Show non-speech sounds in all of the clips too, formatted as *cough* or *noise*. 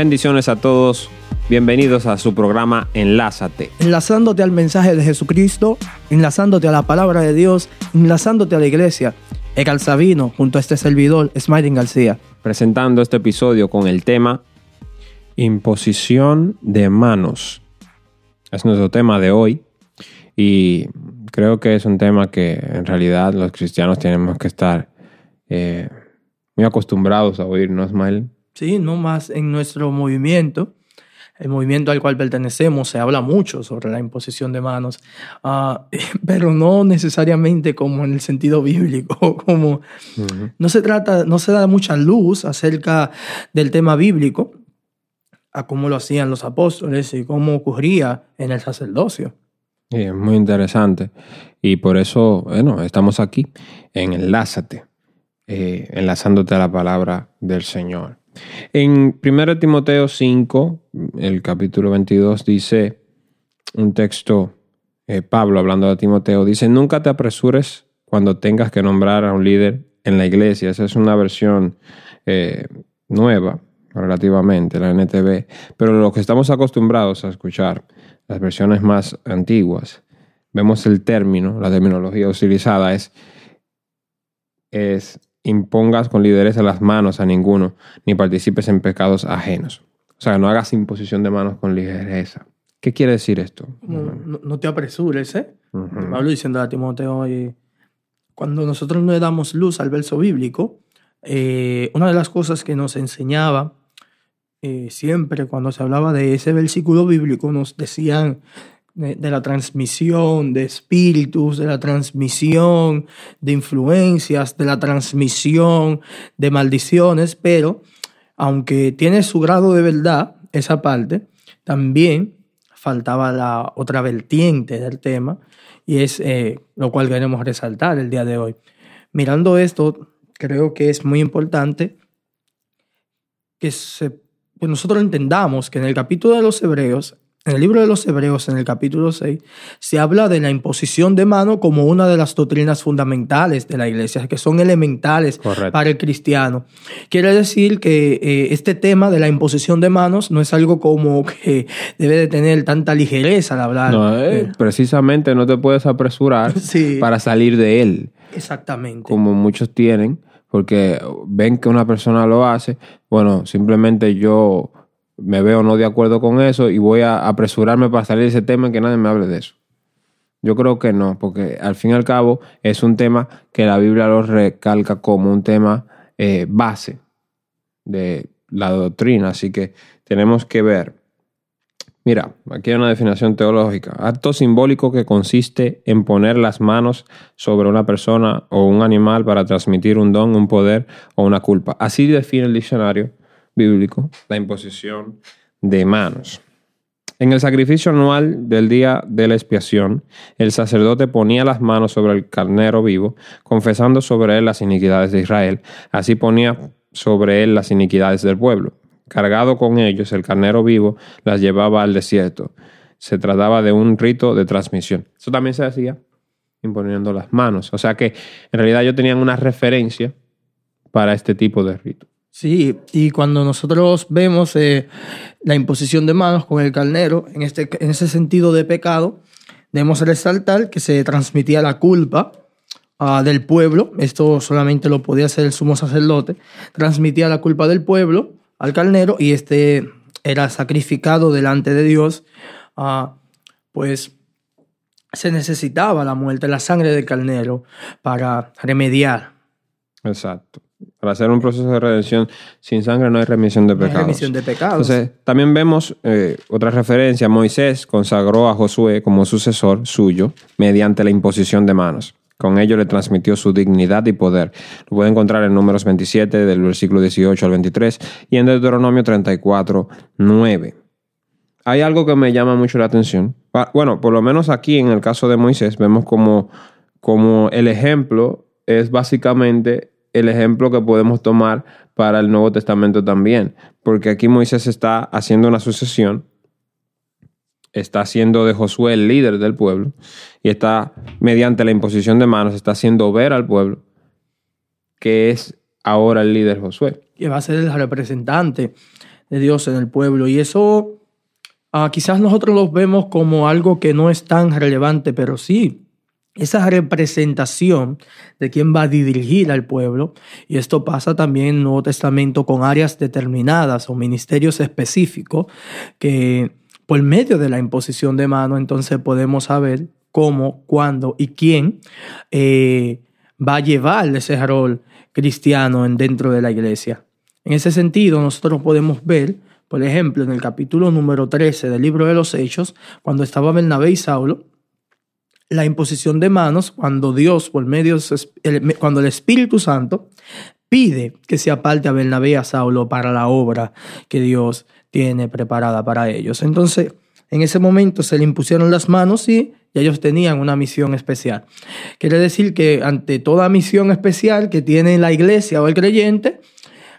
Bendiciones a todos. Bienvenidos a su programa Enlázate. Enlazándote al mensaje de Jesucristo, enlazándote a la palabra de Dios, enlazándote a la iglesia. Egal Sabino, junto a este servidor, Smiling García. Presentando este episodio con el tema Imposición de manos. Es nuestro tema de hoy y creo que es un tema que en realidad los cristianos tenemos que estar eh, muy acostumbrados a oír, ¿no, Smile? Sí, no más en nuestro movimiento el movimiento al cual pertenecemos, se habla mucho sobre la imposición de manos, uh, *laughs* pero no necesariamente como en el sentido bíblico, *laughs* como no se trata, no se da mucha luz acerca del tema bíblico, a cómo lo hacían los apóstoles y cómo ocurría en el sacerdocio. Sí, es muy interesante. Y por eso, bueno, estamos aquí en Enlázate, eh, enlazándote a la palabra del Señor. En 1 Timoteo 5, el capítulo 22, dice un texto, eh, Pablo hablando de Timoteo, dice, nunca te apresures cuando tengas que nombrar a un líder en la iglesia. Esa es una versión eh, nueva relativamente, la NTV. Pero lo que estamos acostumbrados a escuchar, las versiones más antiguas, vemos el término, la terminología utilizada es, es impongas con lideresa las manos a ninguno, ni participes en pecados ajenos. O sea, no hagas imposición de manos con ligereza. ¿Qué quiere decir esto? No, te apresures, ¿eh? Pablo diciendo a Timoteo, cuando nosotros no le damos luz al verso bíblico, eh, una de las cosas que nos enseñaba eh, siempre cuando se hablaba de ese versículo bíblico, nos decían de, la transmisión de espíritus, de la transmisión de influencias, de la transmisión de maldiciones, pero aunque tiene su grado de verdad esa parte, también faltaba la otra vertiente del tema y es eh, lo cual queremos resaltar el día de hoy. Mirando esto, creo que es muy importante que se, pues nosotros entendamos que en el capítulo de los Hebreos en el libro de los Hebreos, en el capítulo 6, se habla de la imposición de mano como una de las doctrinas fundamentales de la iglesia, que son elementales para el cristiano. Quiere decir que eh, este tema de la imposición de manos no es algo como que debe de tener tanta ligereza al hablar. No, eh, precisamente no te puedes apresurar *laughs* para salir de él. Exactamente. Como muchos tienen, porque ven que una persona lo hace. Bueno, simplemente yo me veo no de acuerdo con eso y voy a apresurarme para salir de ese tema y que nadie me hable de eso. Yo creo que no, porque al fin y al cabo es un tema que la Biblia lo recalca como un tema eh, base de la doctrina, así que tenemos que ver. Mira, aquí hay una definición teológica. Acto simbólico que consiste en poner las manos sobre una persona o un animal para transmitir un don, un poder o una culpa. Así define el diccionario bíblico la imposición de manos. En el sacrificio anual del día de la expiación, el sacerdote ponía las manos sobre el carnero vivo, confesando sobre él las iniquidades de Israel. Así ponía sobre él las iniquidades del pueblo. Cargado con ellos, el carnero vivo las llevaba al desierto. Se trataba de un rito de transmisión. Eso también se hacía imponiendo las manos. O sea que en realidad ellos tenían una referencia para este tipo de rito. Sí, y cuando nosotros vemos eh, la imposición de manos con el carnero, en, este, en ese sentido de pecado, debemos resaltar que se transmitía la culpa uh, del pueblo, esto solamente lo podía hacer el sumo sacerdote, transmitía la culpa del pueblo al carnero y este era sacrificado delante de Dios, uh, pues se necesitaba la muerte, la sangre del carnero para remediar. Exacto. Para hacer un proceso de redención sin sangre no hay remisión de pecados. remisión de pecados. Entonces, también vemos eh, otra referencia. Moisés consagró a Josué como sucesor suyo mediante la imposición de manos. Con ello le transmitió su dignidad y poder. Lo puede encontrar en Números 27, del versículo 18 al 23, y en Deuteronomio 34, 9. Hay algo que me llama mucho la atención. Bueno, por lo menos aquí en el caso de Moisés, vemos como, como el ejemplo es básicamente el ejemplo que podemos tomar para el Nuevo Testamento también, porque aquí Moisés está haciendo una sucesión, está haciendo de Josué el líder del pueblo y está, mediante la imposición de manos, está haciendo ver al pueblo que es ahora el líder Josué. Que va a ser el representante de Dios en el pueblo. Y eso ah, quizás nosotros lo vemos como algo que no es tan relevante, pero sí, esa representación de quién va a dirigir al pueblo, y esto pasa también en el Nuevo Testamento con áreas determinadas o ministerios específicos, que por medio de la imposición de mano entonces podemos saber cómo, cuándo y quién eh, va a llevar ese rol cristiano dentro de la iglesia. En ese sentido, nosotros podemos ver, por ejemplo, en el capítulo número 13 del libro de los Hechos, cuando estaba Bernabé y Saulo, la imposición de manos, cuando Dios, por medio, cuando el Espíritu Santo pide que se aparte a Bernabé y a Saulo para la obra que Dios tiene preparada para ellos. Entonces, en ese momento se le impusieron las manos y ellos tenían una misión especial. Quiere decir que ante toda misión especial que tiene la iglesia o el creyente,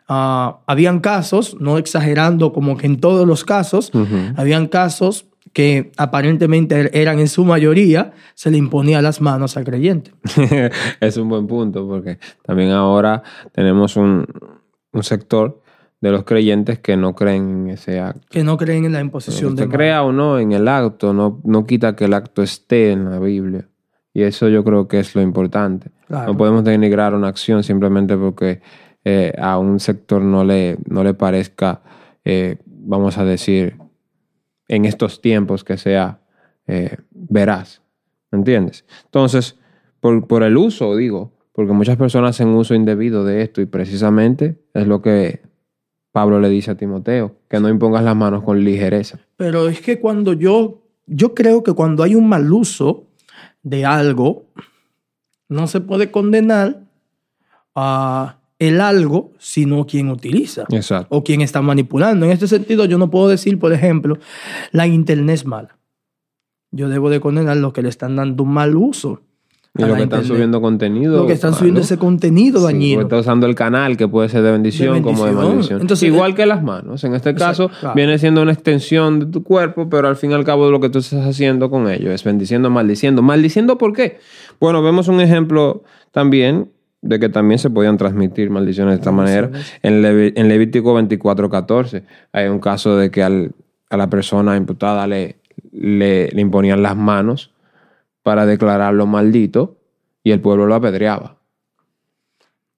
uh, habían casos, no exagerando como que en todos los casos, habían casos que aparentemente eran en su mayoría, se le imponía las manos al creyente. *laughs* es un buen punto, porque también ahora tenemos un, un sector de los creyentes que no creen en ese acto. Que no creen en la imposición de Se crea o no en el acto, no, no quita que el acto esté en la Biblia. Y eso yo creo que es lo importante. No podemos denigrar una acción simplemente porque eh, a un sector no le, no le parezca, eh, vamos a decir, en estos tiempos que sea eh, veraz. ¿Entiendes? Entonces, por, por el uso, digo, porque muchas personas hacen uso indebido de esto y precisamente es lo que Pablo le dice a Timoteo, que no impongas las manos con ligereza. Pero es que cuando yo, yo creo que cuando hay un mal uso de algo, no se puede condenar a el algo, sino quien utiliza Exacto. o quien está manipulando. En este sentido, yo no puedo decir, por ejemplo, la internet es mala. Yo debo de condenar los que le están dando un mal uso. Y lo que están subiendo contenido. Lo que están subiendo ese contenido dañino. está usando el canal que puede ser de bendición, como de maldición. Igual que las manos. En este caso, viene siendo una extensión de tu cuerpo, pero al fin y al cabo lo que tú estás haciendo con ello es bendiciendo, maldiciendo. ¿Maldiciendo por qué? Bueno, vemos un ejemplo también de que también se podían transmitir maldiciones de esta manera. En, en Levítico 24, 14 hay un caso de que al, a la persona imputada le, le, le imponían las manos para declararlo maldito y el pueblo lo apedreaba.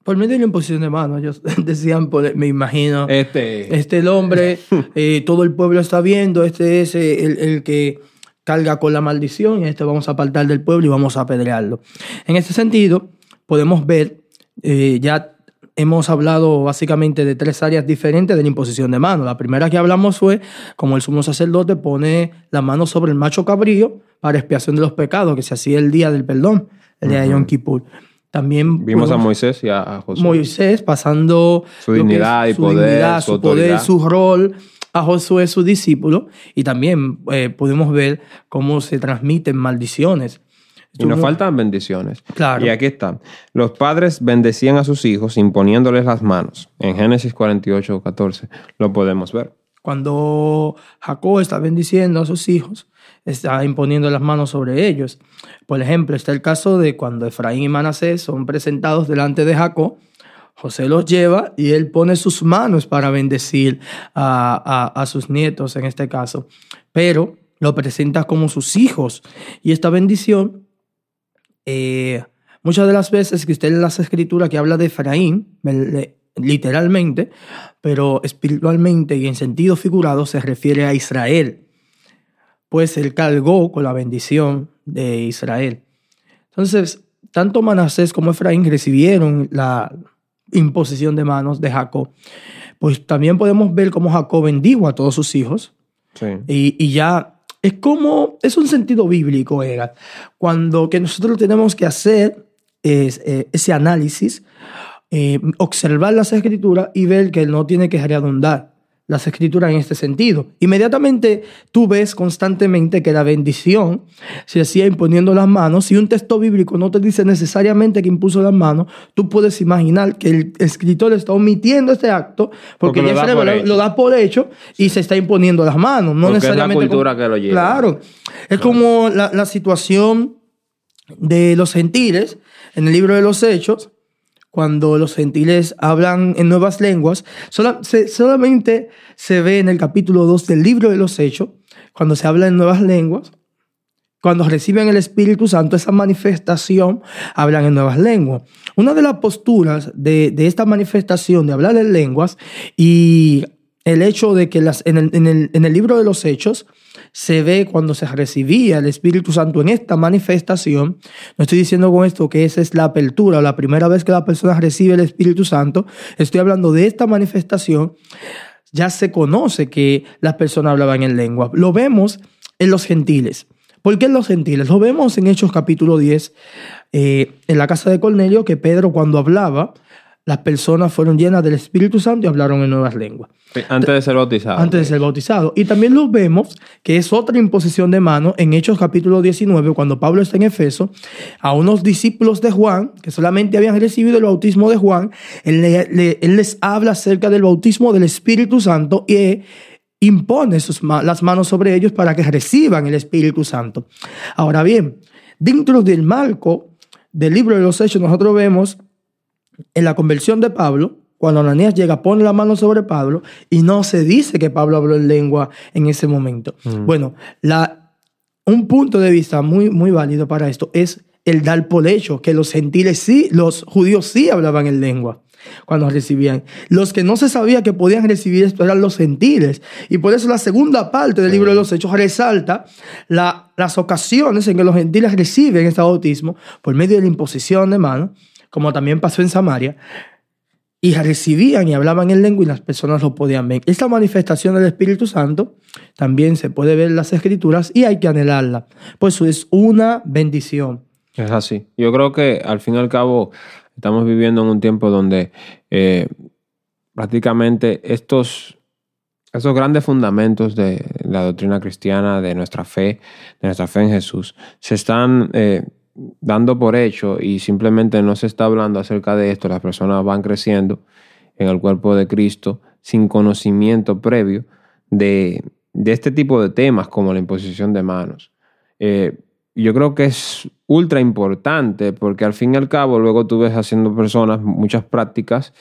Por medio de la imposición de manos, ellos *laughs* decían, me imagino, este, este el hombre, *laughs* eh, todo el pueblo está viendo, este es eh, el, que carga con la maldición y este vamos a apartar del pueblo y vamos a apedrearlo. En este sentido, podemos ver, eh, ya hemos hablado básicamente de tres áreas diferentes de la imposición de manos. La primera que hablamos fue como el sumo sacerdote pone la mano sobre el macho cabrío para expiación de los pecados, que se hacía el día del perdón, el día de Yom Kippur. También vimos a Moisés y a Josué. Moisés pasando su dignidad y poder, su, poder, su rol a Josué, su discípulo, y también eh, podemos ver cómo se transmiten maldiciones y nos faltan bendiciones. Claro. Y aquí está. Los padres bendecían a sus hijos imponiéndoles las manos. En Génesis 48, 14 lo podemos ver. Cuando Jacob está bendiciendo a sus hijos, está imponiendo las manos sobre ellos. Por ejemplo, está el caso de cuando Efraín y Manasés son presentados delante de Jacob. José los lleva y él pone sus manos para bendecir a, a sus nietos en este caso. Pero lo presenta como sus hijos. Y esta bendición eh, muchas de las veces que usted en las escrituras que habla de Efraín, literalmente, pero espiritualmente y en sentido figurado se refiere a Israel, pues él cargó con la bendición de Israel. Entonces, tanto Manasés como Efraín recibieron la imposición de manos de Jacob. Pues también podemos ver cómo Jacob bendijo a todos sus hijos. Y, y, ya es como, es un sentido bíblico, Edgar. Cuando que nosotros tenemos que hacer eh, ese análisis, eh, observar las escrituras y ver que no tiene que redundar las escrituras en este sentido. Inmediatamente tú ves constantemente que la bendición se hacía imponiendo las manos. Si un texto bíblico no te dice necesariamente que impuso las manos, tú puedes imaginar que el escritor está omitiendo este acto porque, ya lo, da por hecho y se está imponiendo las manos. No necesariamente es la cultura que lo lleva. Claro. Es como la, la situación de los gentiles en el libro de los Hechos, cuando los gentiles hablan en nuevas lenguas, solamente se ve en el capítulo 2 del libro de los Hechos, cuando se habla en nuevas lenguas, cuando reciben el Espíritu Santo, esa manifestación, hablan en nuevas lenguas. Una de las posturas de, esta manifestación de hablar en lenguas y el hecho de que las, en, el, en el libro de los Hechos, se ve cuando se recibía el Espíritu Santo en esta manifestación. No estoy diciendo con esto que esa es la apertura o la primera vez que la persona recibe el Espíritu Santo. Estoy hablando de esta manifestación. Ya se conoce que las personas hablaban en lengua. Lo vemos en los gentiles. ¿Por qué en los gentiles? Lo vemos en Hechos capítulo 10, eh, en la casa de Cornelio, que Pedro cuando hablaba, las personas fueron llenas del Espíritu Santo y hablaron en nuevas lenguas. Antes de ser bautizado. Antes de ser bautizado. Y también lo vemos que es otra imposición de mano en Hechos capítulo 19, cuando Pablo está en Efeso, a unos discípulos de Juan, que solamente habían recibido el bautismo de Juan, él, les habla acerca del bautismo del Espíritu Santo y impone sus, las manos sobre ellos para que reciban el Espíritu Santo. Ahora bien, dentro del marco del libro de los Hechos, nosotros vemos en la conversión de Pablo, cuando Ananías llega, pone la mano sobre Pablo y no se dice que Pablo habló en lengua en ese momento. Mm. Bueno, la, un punto de vista muy, muy válido para esto es el dar por hecho que los gentiles sí, los judíos sí hablaban en lengua cuando recibían. Los que no se sabía que podían recibir esto eran los gentiles. Y por eso la segunda parte del libro de los Hechos resalta las ocasiones en que los gentiles reciben este bautismo por medio de la imposición de mano como también pasó en Samaria, y recibían y hablaban en lengua y las personas lo podían ver. Esta manifestación del Espíritu Santo también se puede ver en las Escrituras y hay que anhelarla, pues es una bendición. Es así. Yo creo que al fin y al cabo estamos viviendo en un tiempo donde eh, prácticamente estos, estos grandes fundamentos de la doctrina cristiana, de nuestra fe, de nuestra fe en Jesús, se están... Eh, dando por hecho y simplemente no se está hablando acerca de esto, las personas van creciendo en el cuerpo de Cristo sin conocimiento previo de, este tipo de temas como la imposición de manos. Eh, yo creo que es ultra importante porque al fin y al cabo luego tú ves haciendo personas muchas prácticas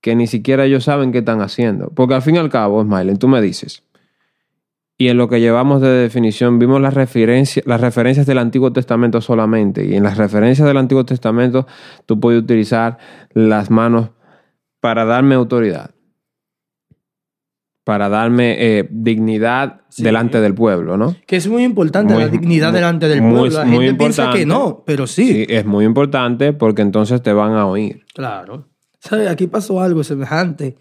que ni siquiera ellos saben qué están haciendo. Porque al fin y al cabo, Smiley, tú me dices, y en lo que llevamos de definición vimos las, referencias, las referencias del Antiguo Testamento solamente. Y en las referencias del Antiguo Testamento tú puedes utilizar las manos para darme autoridad, para darme eh, dignidad delante del pueblo, ¿no? Que es muy importante la dignidad delante del pueblo. La gente piensa que no, pero sí. Sí, es muy importante porque entonces te van a oír. Claro. ¿Sabes? Aquí pasó algo semejante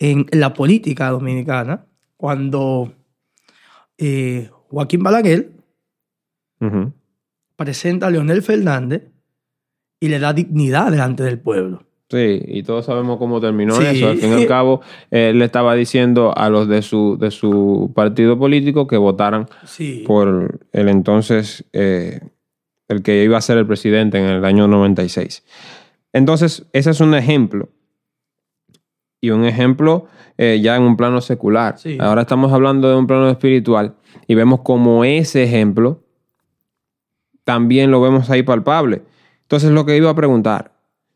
en la política dominicana cuando eh, Joaquín Balaguer presenta a Leonel Fernández y le da dignidad delante del pueblo. Sí, y todos sabemos cómo terminó eso. Al fin y al cabo, él le estaba diciendo a los de su, de su partido político que votaran por el entonces, eh, el que iba a ser el presidente en el año 96. Entonces, ese es un ejemplo. Y un ejemplo eh, ya en un plano secular. Ahora estamos hablando de un plano espiritual y vemos como ese ejemplo también lo vemos ahí palpable. Entonces lo que iba a preguntar,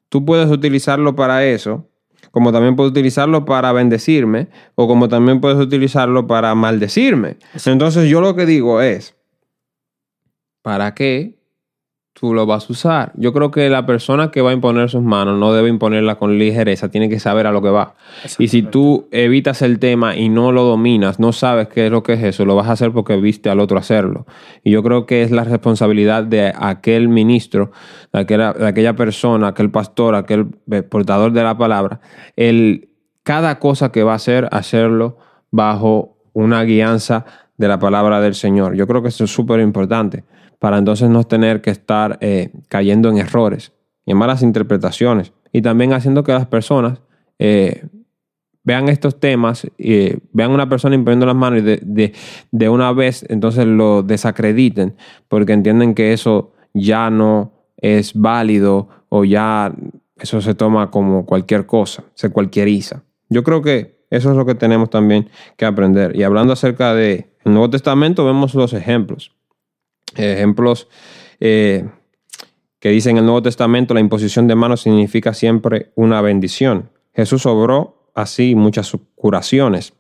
tú puedes utilizarlo para eso, como también puedes utilizarlo para bendecirme o como también puedes utilizarlo para maldecirme. Entonces yo lo que digo es, ¿para qué tú lo vas a usar. Yo creo que la persona que va a imponer sus manos no debe imponerla con ligereza, tiene que saber a lo que va. Y si tú evitas el tema y no lo dominas, no sabes qué es lo que es eso, lo vas a hacer porque viste al otro hacerlo. Y yo creo que es la responsabilidad de aquel ministro, de aquella, de aquella persona, aquel pastor, aquel portador de la palabra, el cada cosa que va a hacer, hacerlo bajo una guianza de la palabra del Señor. Yo creo que eso es súper importante para entonces no tener que estar eh, cayendo en errores y en malas interpretaciones. Y también haciendo que las personas eh, vean estos temas, y vean una persona imponiendo las manos y de, de, una vez entonces lo desacrediten porque entienden que eso ya no es válido o ya eso se toma como cualquier cosa, se cualquieriza. Yo creo que eso es lo que tenemos también que aprender. Y hablando acerca del Nuevo Testamento, vemos los ejemplos ejemplos eh, que dice en el Nuevo Testamento la imposición de manos significa siempre una bendición. Jesús obró así muchas curaciones.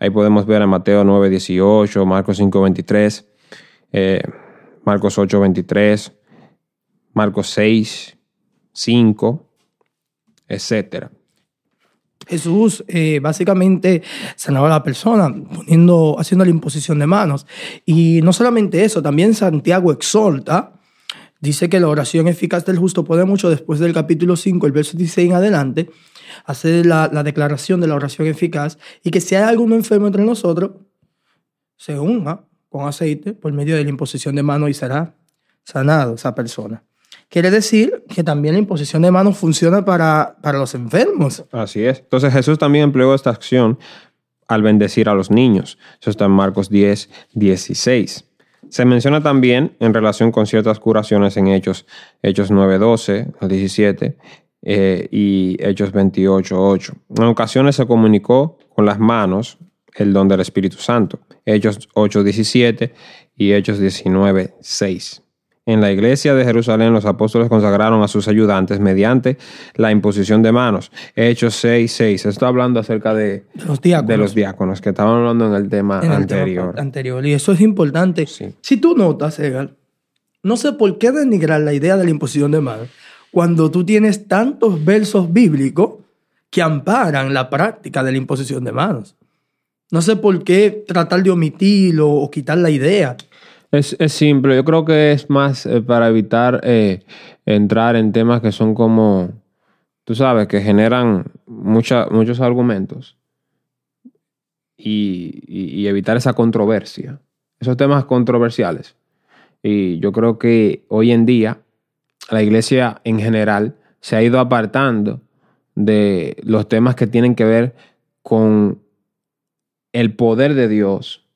Ahí podemos ver en Mateo 9, 18, Marcos 5, 23, eh, Marcos 8, 23, Marcos 6, 5, etcétera. Jesús eh, básicamente sanaba a la persona haciendo la imposición de manos. Y no solamente eso, también Santiago exhorta, dice que la oración eficaz del justo puede mucho después del capítulo 5, el verso 16 en adelante, hacer la, la declaración de la oración eficaz y que si hay alguno enfermo entre nosotros, se unja con aceite por medio de la imposición de manos y será sanado esa persona. Quiere decir que también la imposición de manos funciona para, los enfermos. Así es. Entonces Jesús también empleó esta acción al bendecir a los niños. Eso está en Marcos 10, 16. Se menciona también en relación con ciertas curaciones en Hechos, Hechos 9, 12 al 17 eh, y Hechos 28, 8. En ocasiones se comunicó con las manos el don del Espíritu Santo. Hechos 8, 17 y Hechos 19, 6. En la iglesia de Jerusalén los apóstoles consagraron a sus ayudantes mediante la imposición de manos. Hechos 6, 6. Estoy hablando acerca de, los diáconos. de los diáconos, que estaban hablando en el tema En el anterior. tema anterior. Y eso es importante. Sí. Si tú notas, Egal, no sé por qué denigrar la idea de la imposición de manos cuando tú tienes tantos versos bíblicos que amparan la práctica de la imposición de manos. No sé por qué tratar de omitirlo o quitar la idea. Es, es simple, yo creo que es más eh, para evitar eh, entrar en temas que son como, tú sabes, que generan muchos argumentos y- y evitar esa controversia, esos temas controversiales. Y yo creo que hoy en día la iglesia en general se ha ido apartando de los temas que tienen que ver con el poder de Dios,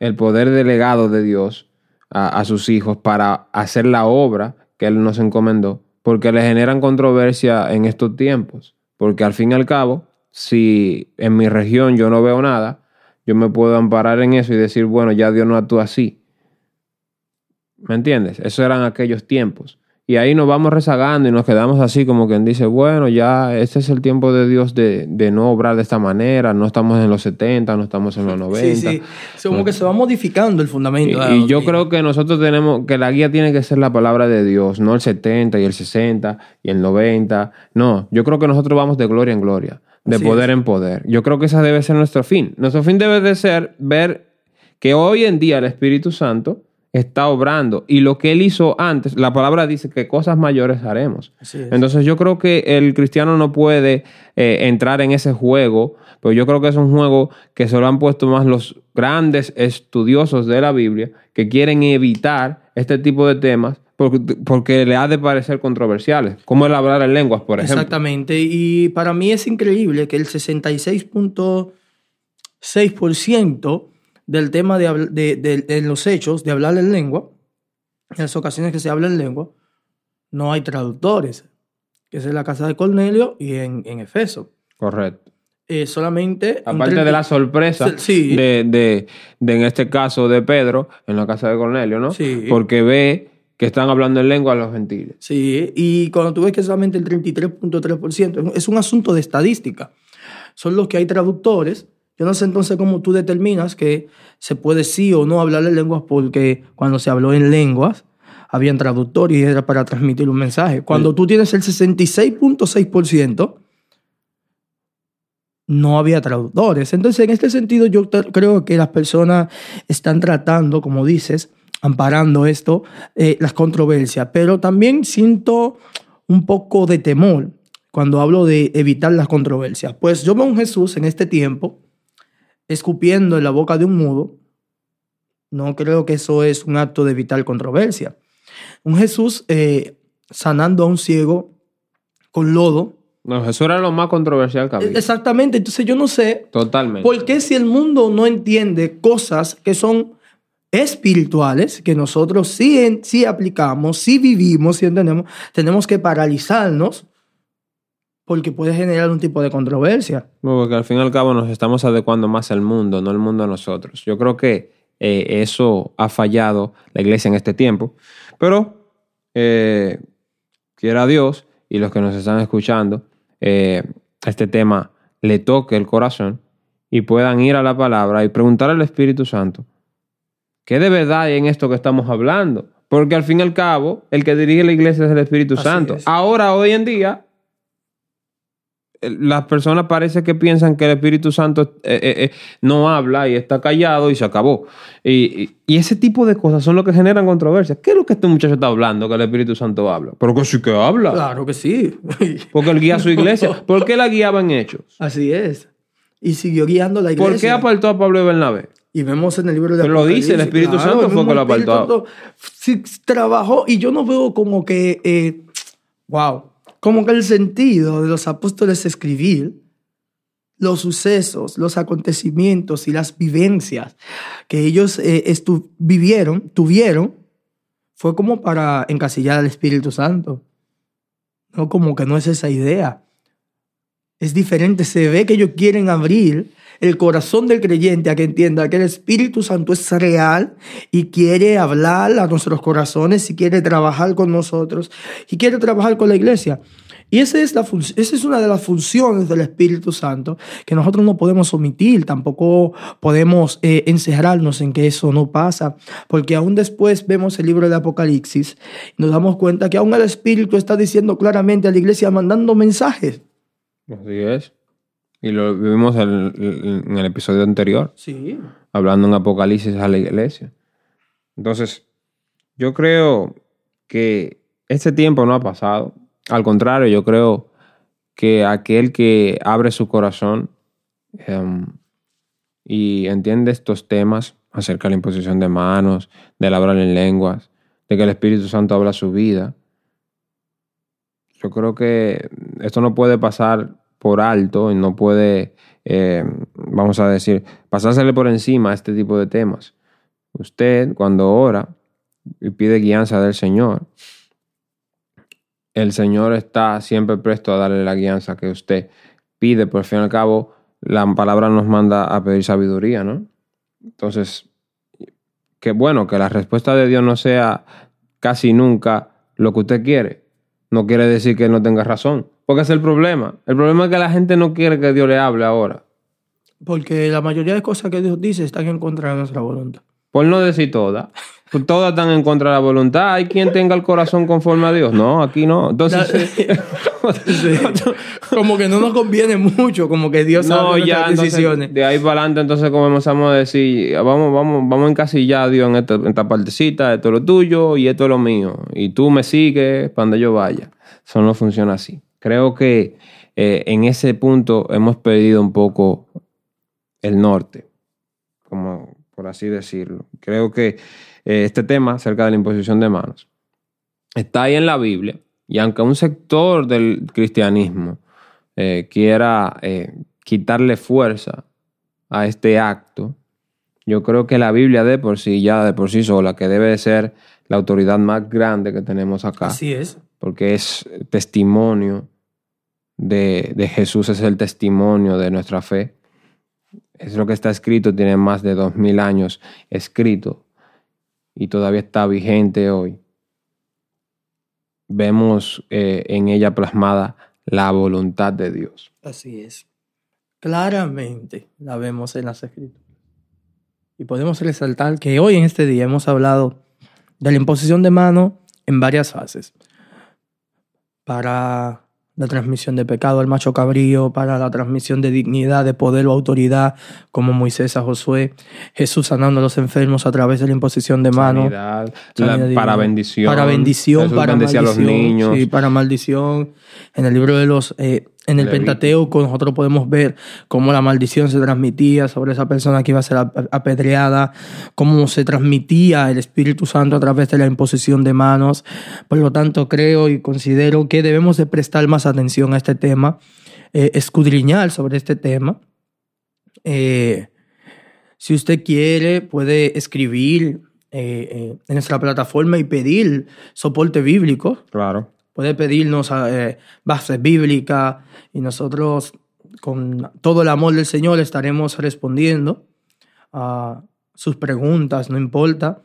el poder delegado de Dios a, sus hijos para hacer la obra que Él nos encomendó, porque le generan controversia en estos tiempos. Porque al fin y al cabo, si en mi región yo no veo nada, yo me puedo amparar en eso y decir, bueno, ya Dios no actúa así. ¿Me entiendes? Esos eran aquellos tiempos. Y ahí nos vamos rezagando y nos quedamos así como quien dice, bueno, ya este es el tiempo de Dios de, de no obrar de esta manera, no estamos en los 70, no estamos en los 90. Sí, sí. Como que se va modificando el fundamento. y yo creo que nosotros tenemos, que la guía tiene que ser la palabra de Dios, no el 70 y el 60 y el 90. No, yo creo que nosotros vamos de gloria en gloria, de Así poder en poder. Yo creo que ese debe ser nuestro fin. Nuestro fin debe de ser ver que hoy en día el Espíritu Santo está obrando y lo que él hizo antes, la palabra dice que cosas mayores haremos. Entonces yo creo que el cristiano no puede eh, entrar en ese juego, pero yo creo que es un juego que se lo han puesto más los grandes estudiosos de la Biblia que quieren evitar este tipo de temas porque, porque le ha de parecer controversiales, como el hablar en lenguas, por ejemplo. Exactamente. Y para mí es increíble que el 66.6% del tema de, de, de- de los hechos de hablar en lengua, en las ocasiones que se habla en lengua, no hay traductores, que es en la casa de Cornelio y en, en Efeso. Correcto. Eh, solamente... Aparte de 30 la sorpresa Sí. de, de- de, en este caso, de Pedro en la casa de Cornelio, ¿no? Sí. Porque ve que están hablando en lengua los gentiles. Sí, y cuando tú ves que solamente el 33.3% es un asunto de estadística. Son los que hay traductores. Yo no sé entonces cómo tú determinas que se puede sí o no hablar en lenguas porque cuando se habló en lenguas habían traductores y era para transmitir un mensaje. Cuando tú tienes el 66.6%, no había traductores. Entonces, en este sentido, yo creo que las personas están tratando, como dices, amparando esto, eh, las controversias, pero también siento un poco de temor cuando hablo de evitar las controversias. Pues yo veo a un Jesús en este tiempo escupiendo en la boca de un mudo. No creo que eso es un acto de evitar controversia. Un Jesús eh, sanando a un ciego con lodo. No, Jesús era lo más controversial que había. Exactamente, entonces yo no sé Totalmente. ¿Por qué si el mundo no entiende cosas que son espirituales, que nosotros sí, sí aplicamos, sí vivimos, sí entendemos, tenemos que paralizarnos porque puede generar un tipo de controversia? Porque al fin y al cabo nos estamos adecuando más al mundo, no el mundo a nosotros. Yo creo que eh, eso ha fallado la iglesia en este tiempo. Pero eh, quiera Dios y los que nos están escuchando, eh, este tema le toque el corazón y puedan ir a la palabra y preguntar al Espíritu Santo, ¿qué de verdad hay en esto que estamos hablando? Porque al fin y al cabo, el que dirige la iglesia es el Espíritu Así Santo. es. Ahora, hoy en día, las personas parece que piensan que el Espíritu Santo eh, eh, eh, no habla y está callado y se acabó. Y, ese tipo de cosas son lo que generan controversia. ¿Qué es lo que este muchacho está hablando que el Espíritu Santo habla? Pero que sí que habla. Claro que sí. *laughs* Porque él guía a su iglesia. *laughs* ¿Por qué la guiaba en hechos? Así es. Y siguió guiando la iglesia. ¿Por qué apartó a Pablo y Bernabé? Y vemos en el libro de Pero lo dice, el Espíritu Santo fue que lo apartó. Santo sí, trabajó y yo no veo como que, eh, wow, como que el sentido de los apóstoles escribir los sucesos, los acontecimientos y las vivencias que ellos eh, vivieron, tuvieron, fue como para encasillar al Espíritu Santo. No, como que no es esa idea. Es diferente, se ve que ellos quieren abrir el corazón del creyente a que entienda que el Espíritu Santo es real y quiere hablar a nuestros corazones y quiere trabajar con nosotros y quiere trabajar con la iglesia. Y esa es, la esa es una de las funciones del Espíritu Santo que nosotros no podemos omitir, tampoco podemos eh, encerrarnos en que eso no pasa, porque aún después vemos el libro de Apocalipsis y nos damos cuenta que aún el Espíritu está diciendo claramente a la iglesia, mandando mensajes. Así es. Y lo vimos en, en el episodio anterior, Sí. hablando en Apocalipsis a la iglesia. Entonces, yo creo que este tiempo no ha pasado. Al contrario, yo creo que aquel que abre su corazón em, y entiende estos temas acerca de la imposición de manos, del hablar en lenguas, de que el Espíritu Santo habla su vida, yo creo que esto no puede pasar por alto y no puede, eh, vamos a decir, pasársele por encima a este tipo de temas. Usted, cuando ora y pide guianza del Señor, el Señor está siempre presto a darle la guianza que usted pide, por fin y al cabo, la palabra nos manda a pedir sabiduría, ¿no? Entonces, que bueno, que la respuesta de Dios no sea casi nunca lo que usted quiere, no quiere decir que no tenga razón, porque ese es el problema. El problema es que la gente no quiere que Dios le hable ahora, Porque la mayoría de cosas que Dios dice están en contra de nuestra voluntad. por no decir todas. Pues Todas están en contra de la voluntad. Hay quien tenga el corazón conforme a Dios. No, aquí no. Entonces, *laughs* Sí. Como que no nos conviene mucho, como que Dios no, sabe ya, nuestras entonces, decisiones. de ahí para adelante, entonces comenzamos a decir, vamos, vamos, vamos a encasillar a Dios en esta, en esta partecita, esto es lo tuyo y esto es lo mío. Y tú me sigues para donde yo vaya. Eso no funciona así. Creo que eh, en ese punto hemos perdido un poco el norte, como por así decirlo. Creo que eh, este tema acerca de la imposición de manos está ahí en la Biblia y aunque un sector del cristianismo eh, quiera quitarle fuerza a este acto, yo creo que la Biblia de por sí, ya de por sí sola, que debe de ser la autoridad más grande que tenemos acá, Así es. Porque es testimonio de, de Jesús, es el testimonio de nuestra fe. Es lo que está escrito, tiene más de dos mil años escrito y todavía está vigente hoy. Vemos eh, en ella plasmada la voluntad de Dios. Así es. Claramente la vemos en las escrituras. Y podemos resaltar que hoy en este día hemos hablado de la imposición de mano en varias fases. Para la transmisión de pecado al macho cabrío, para la transmisión de dignidad, de poder o autoridad, como Moisés a Josué, Jesús sanando a los enfermos a través de la imposición de mano. Sanidad, Sanidad la- divina. para bendición. Para bendición, Jesús para maldición. a los niños. Sí, para maldición. En el libro de los. eh, en el Levítico. Pentateuco, nosotros podemos ver cómo la maldición se transmitía sobre esa persona que iba a ser ap- apedreada, cómo se transmitía el Espíritu Santo a través de la imposición de manos. Por lo tanto, creo y considero que debemos de prestar más atención a este tema, eh, escudriñar sobre este tema. Eh, si usted quiere, puede escribir eh, en nuestra plataforma y pedir soporte bíblico. Claro. Puede pedirnos eh, bases bíblicas y nosotros, con todo el amor del Señor, estaremos respondiendo a sus preguntas, no importa.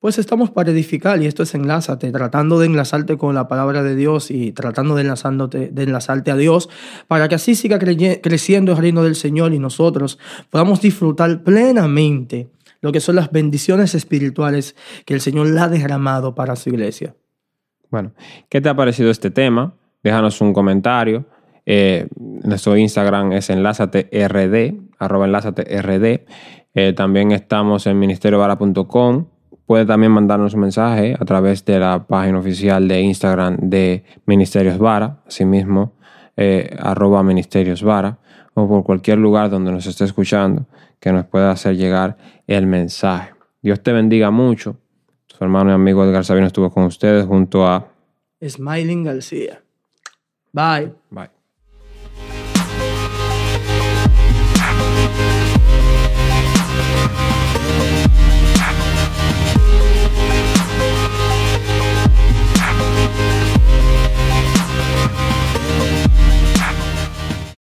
pues estamos para edificar y esto es enlázate, tratando de enlazarte con la palabra de Dios y tratando de, enlazándote, de enlazarte a Dios para que así siga creciendo el reino del Señor y nosotros podamos disfrutar plenamente lo que son las bendiciones espirituales que el Señor le ha derramado para su iglesia. Bueno, ¿qué te ha parecido este tema? Déjanos un comentario. Eh, nuestro Instagram es enlázate.rd, arroba enlázate.rd. Eh, también estamos en ministeriovara.com Puede también mandarnos un mensaje a través de la página oficial de Instagram de Ministerios Vara, asimismo, eh, arroba Ministerios Vara, o por cualquier lugar donde nos esté escuchando que nos pueda hacer llegar el mensaje. Dios te bendiga mucho. Su hermano y amigo Edgar Sabino estuvo con ustedes junto a Smiling García. Bye. Bye.